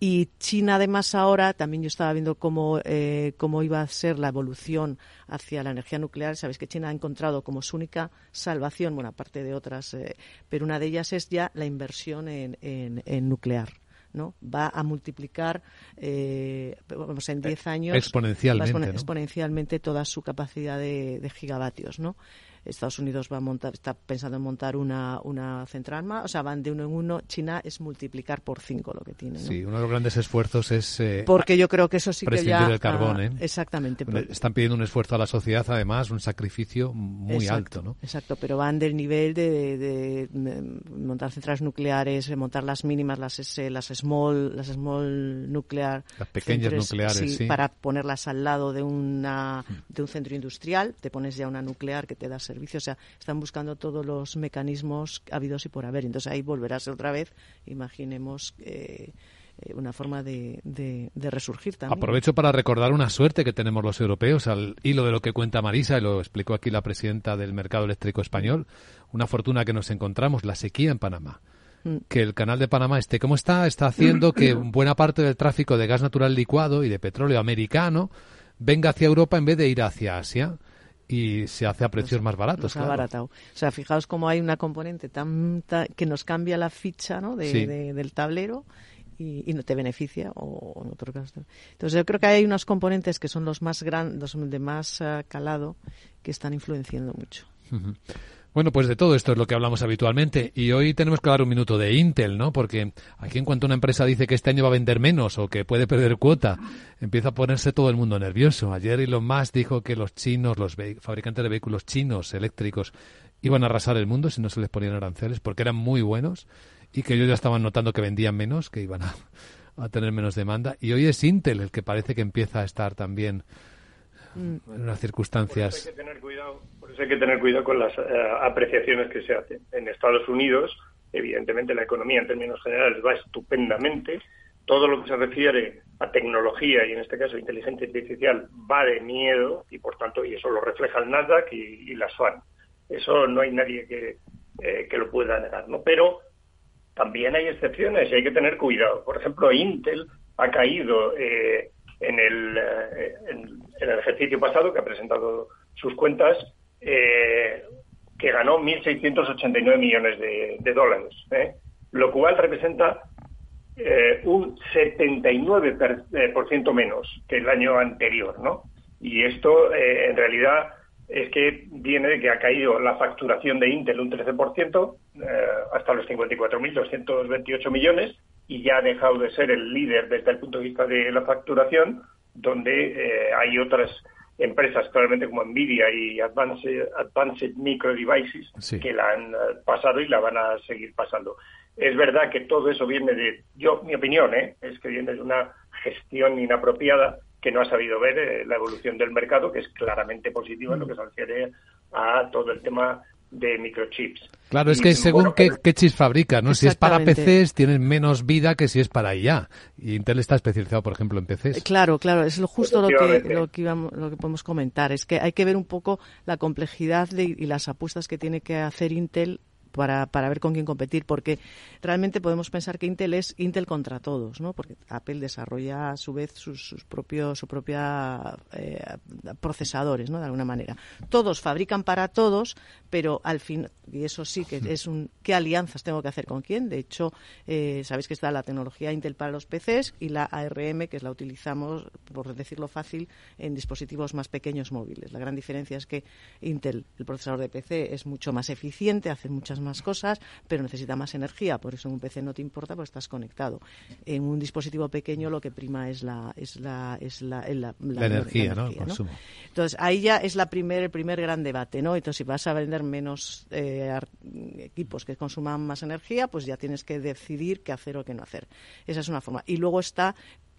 y China además ahora también yo estaba viendo cómo, eh, cómo iba a ser la evolución hacia la energía nuclear. Sabéis que China ha encontrado como su única salvación, bueno, aparte de otras, eh, pero una de ellas es ya la inversión en, en, nuclear. ¿no? Va a multiplicar eh, vamos, en 10 años exponencialmente, exponencialmente toda su capacidad de, de gigavatios. ¿no? Estados Unidos va a montar, está pensando en montar una, una central más, o sea, van de uno en uno. China es multiplicar por cinco lo que tiene. Sí, uno de los grandes esfuerzos es. Eh, Porque yo creo que eso sí que ya. del carbón, ¿eh? Exactamente. Están pidiendo un esfuerzo a la sociedad, además, un sacrificio muy alto, ¿no? Exacto, pero van del nivel de, de, montar centrales nucleares, de montar las mínimas, las las small, las small nuclear. Las pequeñas nucleares, sí, Para ponerlas al lado de, una, de un centro industrial, te pones ya una nuclear que te da o sea, están buscando todos los mecanismos habidos y por haber. Entonces ahí volverá a ser otra vez, imaginemos, eh, eh, una forma de, resurgir también. Aprovecho para recordar una suerte que tenemos los europeos al hilo de lo que cuenta Marisa, y lo explicó aquí la presidenta del mercado eléctrico español, una fortuna que nos encontramos, la sequía en Panamá mm. que el canal de Panamá esté como está, está haciendo que <coughs> buena parte del tráfico de gas natural licuado y de petróleo americano venga hacia Europa en vez de ir hacia Asia y se hace a precios más baratos. O sea, fijaos cómo hay una componente tan, que nos cambia la ficha ¿no? de, del tablero y, no te beneficia o en otro caso. Entonces yo creo que hay unos componentes que son los más grandes, los de más eh, calado, que están influenciando mucho. Bueno, pues de todo esto es lo que hablamos habitualmente y hoy tenemos que dar un minuto de Intel, ¿no? Porque aquí en cuanto una empresa dice que este año va a vender menos o que puede perder cuota, empieza a ponerse todo el mundo nervioso. Ayer Elon Musk dijo que los chinos, los fabricantes de vehículos chinos eléctricos iban a arrasar el mundo si no se les ponían aranceles porque eran muy buenos y que ellos ya estaban notando que vendían menos, que iban a, a tener menos demanda. Y hoy es Intel el que parece que empieza a estar también en unas circunstancias. Por eso hay que tener cuidado, por eso hay que tener cuidado con las eh, apreciaciones que se hacen. En Estados Unidos, evidentemente, la economía en términos generales va estupendamente. Todo lo que se refiere a tecnología y en este caso inteligencia artificial va de miedo y por tanto y eso lo refleja el Nasdaq y, las FAN. Eso no hay nadie que, eh, que lo pueda negar, ¿no? Pero también hay excepciones y hay que tener cuidado. Por ejemplo, Intel ha caído eh, en, el, eh, en, el ejercicio pasado, que ha presentado sus cuentas, que ganó 1.689 millones de, dólares, lo cual representa un 79% menos que el año anterior, ¿no? Y esto, en realidad, es que viene de que ha caído la facturación de Intel un 13% eh, hasta los 54.228 millones y ya ha dejado de ser el líder desde el punto de vista de la facturación, donde eh, hay otras empresas, claramente como Nvidia y Advanced, Advanced Micro Devices, que la han eh, pasado y la van a seguir pasando. Es verdad que todo eso viene de, yo, mi opinión, es que viene de una gestión inapropiada que no ha sabido ver eh, la evolución del mercado, que es claramente positiva en lo que se refiere a todo el tema de microchips. Claro, es que según qué, chips fabrica, ¿no? Si es para PCs, tienen menos vida que si es para IA. Y Intel está especializado, por ejemplo, en PCs. Claro, claro, es lo justo lo que, lo que, lo que podemos comentar. Es que hay que ver un poco la complejidad y las apuestas que tiene que hacer Intel para, para ver con quién competir, porque realmente podemos pensar que Intel es Intel contra todos, ¿no? Porque Apple desarrolla a su vez sus, sus propios su propia eh, procesadores, ¿no? De alguna manera. Todos fabrican para todos, pero al fin y eso sí que es un qué alianzas tengo que hacer con quién. De hecho, eh, sabéis que está la tecnología Intel para los PCs y la ARM que la utilizamos, por decirlo fácil, en dispositivos más pequeños móviles. La gran diferencia es que Intel, el procesador de PC, es mucho más eficiente, hace muchas más cosas, pero necesita más energía. Por eso en un PC no te importa porque estás conectado. En un dispositivo pequeño lo que prima es la es la es la, energía, ¿no? Entonces ahí ya es la primer, el primer gran debate, ¿no? Entonces si vas a vender menos eh, equipos que consuman más energía, pues ya tienes que decidir qué hacer o qué no hacer. Esa es una forma. Y luego está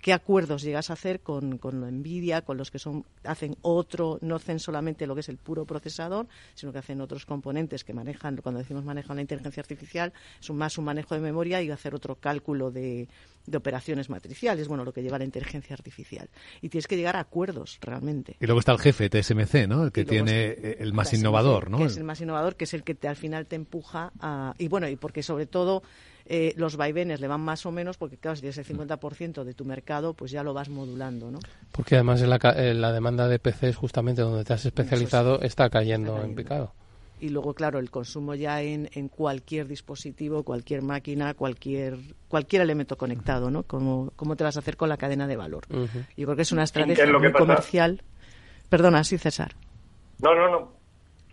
qué acuerdos llegas a hacer con, con Nvidia, con los que son, hacen otro, no hacen solamente lo que es el puro procesador, sino que hacen otros componentes que manejan, cuando decimos manejan la inteligencia artificial, es más un manejo de memoria y hacer otro cálculo de, de operaciones matriciales, bueno, lo que lleva la inteligencia artificial. Y tienes que llegar a acuerdos realmente. Y luego está el jefe, TSMC, ¿no? El que tiene el más innovador, ¿no? Que es el más innovador, que es el que te, al final te empuja a... Y bueno, y porque sobre todo eh, los vaivenes le van más o menos, porque claro, si tienes el 50% de tu mercado, pues ya lo vas modulando, ¿no? Porque además en la, la demanda de PCs, justamente donde te has especializado, está cayendo, en picado. Y luego claro el consumo ya en, en, cualquier dispositivo cualquier máquina cualquier cualquier elemento conectado no cómo, cómo te vas a hacer con la cadena de valor yo creo que es una estrategia muy comercial. Perdona sí César. No no no.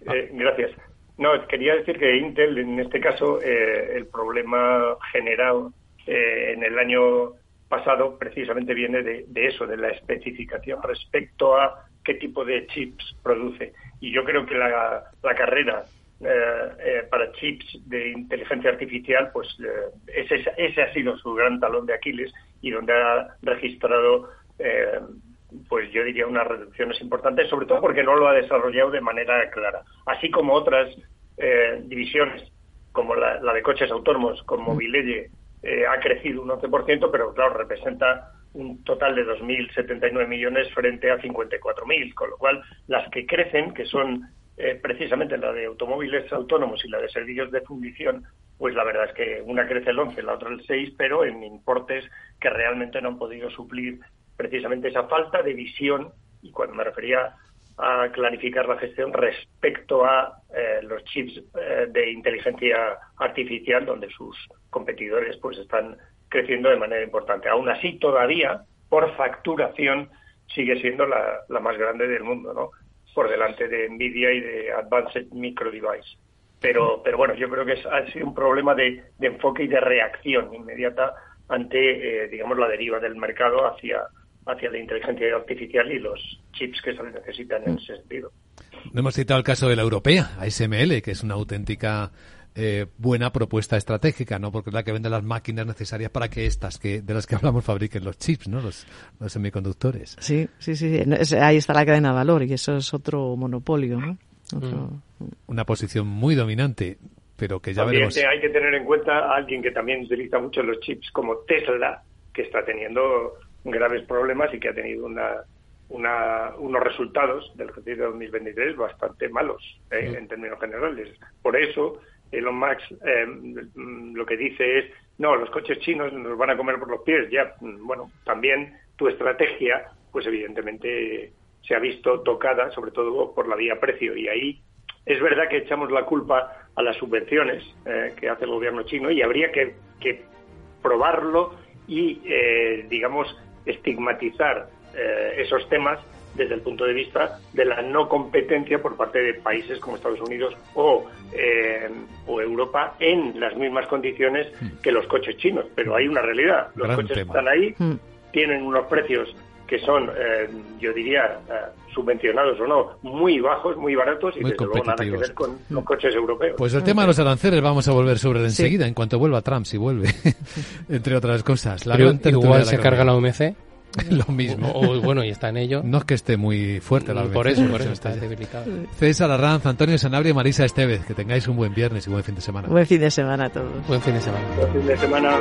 Eh, gracias no, quería decir que Intel, en este caso, eh, el problema generado eh, en el año pasado precisamente viene de, eso, de la especificación respecto a qué tipo de chips produce. Y yo creo que la, carrera eh, para chips de inteligencia artificial, pues ese, ese, ha sido su gran talón de Aquiles y donde ha registrado pues yo diría unas reducciones importantes, sobre todo porque no lo ha desarrollado de manera clara. Así como otras eh, divisiones, como la, de coches autónomos, como Mobileye, eh, ha crecido un 11%, pero claro, representa un total de 2.079 millones frente a 54.000, con lo cual las que crecen, que son eh, precisamente la de automóviles autónomos y la de servicios de fundición, pues la verdad es que una crece el 11, la otra el 6, pero en importes que realmente no han podido suplir precisamente esa falta de visión, y cuando me refería a clarificar la gestión respecto a eh, los chips eh, de inteligencia artificial, donde sus competidores pues están creciendo de manera importante. Aún así, todavía, por facturación, sigue siendo la, la más grande del mundo, ¿no? Por delante de Nvidia y de Advanced Micro Device. Pero, pero bueno, yo creo que ha sido un problema de, de enfoque y de reacción inmediata ante, eh, digamos, la deriva del mercado hacia hacia la inteligencia artificial y los chips que se necesitan en ese sentido. No hemos citado el caso de la europea, ASML, que es una auténtica eh, buena propuesta estratégica, ¿no? Porque es la que vende las máquinas necesarias para que estas, que de las que hablamos, fabriquen los chips, ¿no? Los, semiconductores. Sí, sí, sí. Ahí está la cadena de valor y eso es otro monopolio, ¿no? Mm. Una posición muy dominante, pero que ya también veremos. Hay que tener en cuenta a alguien que también utiliza mucho los chips, como Tesla, que está teniendo graves problemas y que ha tenido una, unos resultados del ejercicio de 2023 bastante malos ¿eh? en términos generales. Por eso Elon Musk eh, lo que dice es, no, los coches chinos nos van a comer por los pies. Ya, bueno, también tu estrategia, pues evidentemente se ha visto tocada, sobre todo por la vía precio. Y ahí es verdad que echamos la culpa a las subvenciones eh, que hace el gobierno chino y habría que, probarlo y, eh, digamos, estigmatizar eh, esos temas desde el punto de vista de la no competencia por parte de países como Estados Unidos o, o Europa en las mismas condiciones hmm. que los coches chinos. Pero hay una realidad. Los coches están ahí, hmm. tienen unos precios que son, eh, yo diría, eh, subvencionados o no, muy bajos, muy baratos y muy desde luego nada que ver con los coches europeos. Pues el tema de los aranceles vamos a volver sobre él enseguida, en cuanto vuelva Trump, si vuelve, <laughs> entre otras cosas. La igual se carga la OMC. <laughs> Lo mismo. O, bueno, y está en ello. No es que esté muy fuerte la OMC. Por eso, por eso está debilitado. César Arranz, Antonio Sanabria y Marisa Estevez. Que tengáis un buen viernes y buen fin de semana. Buen fin de semana a todos. Buen fin de semana. Buen fin de semana.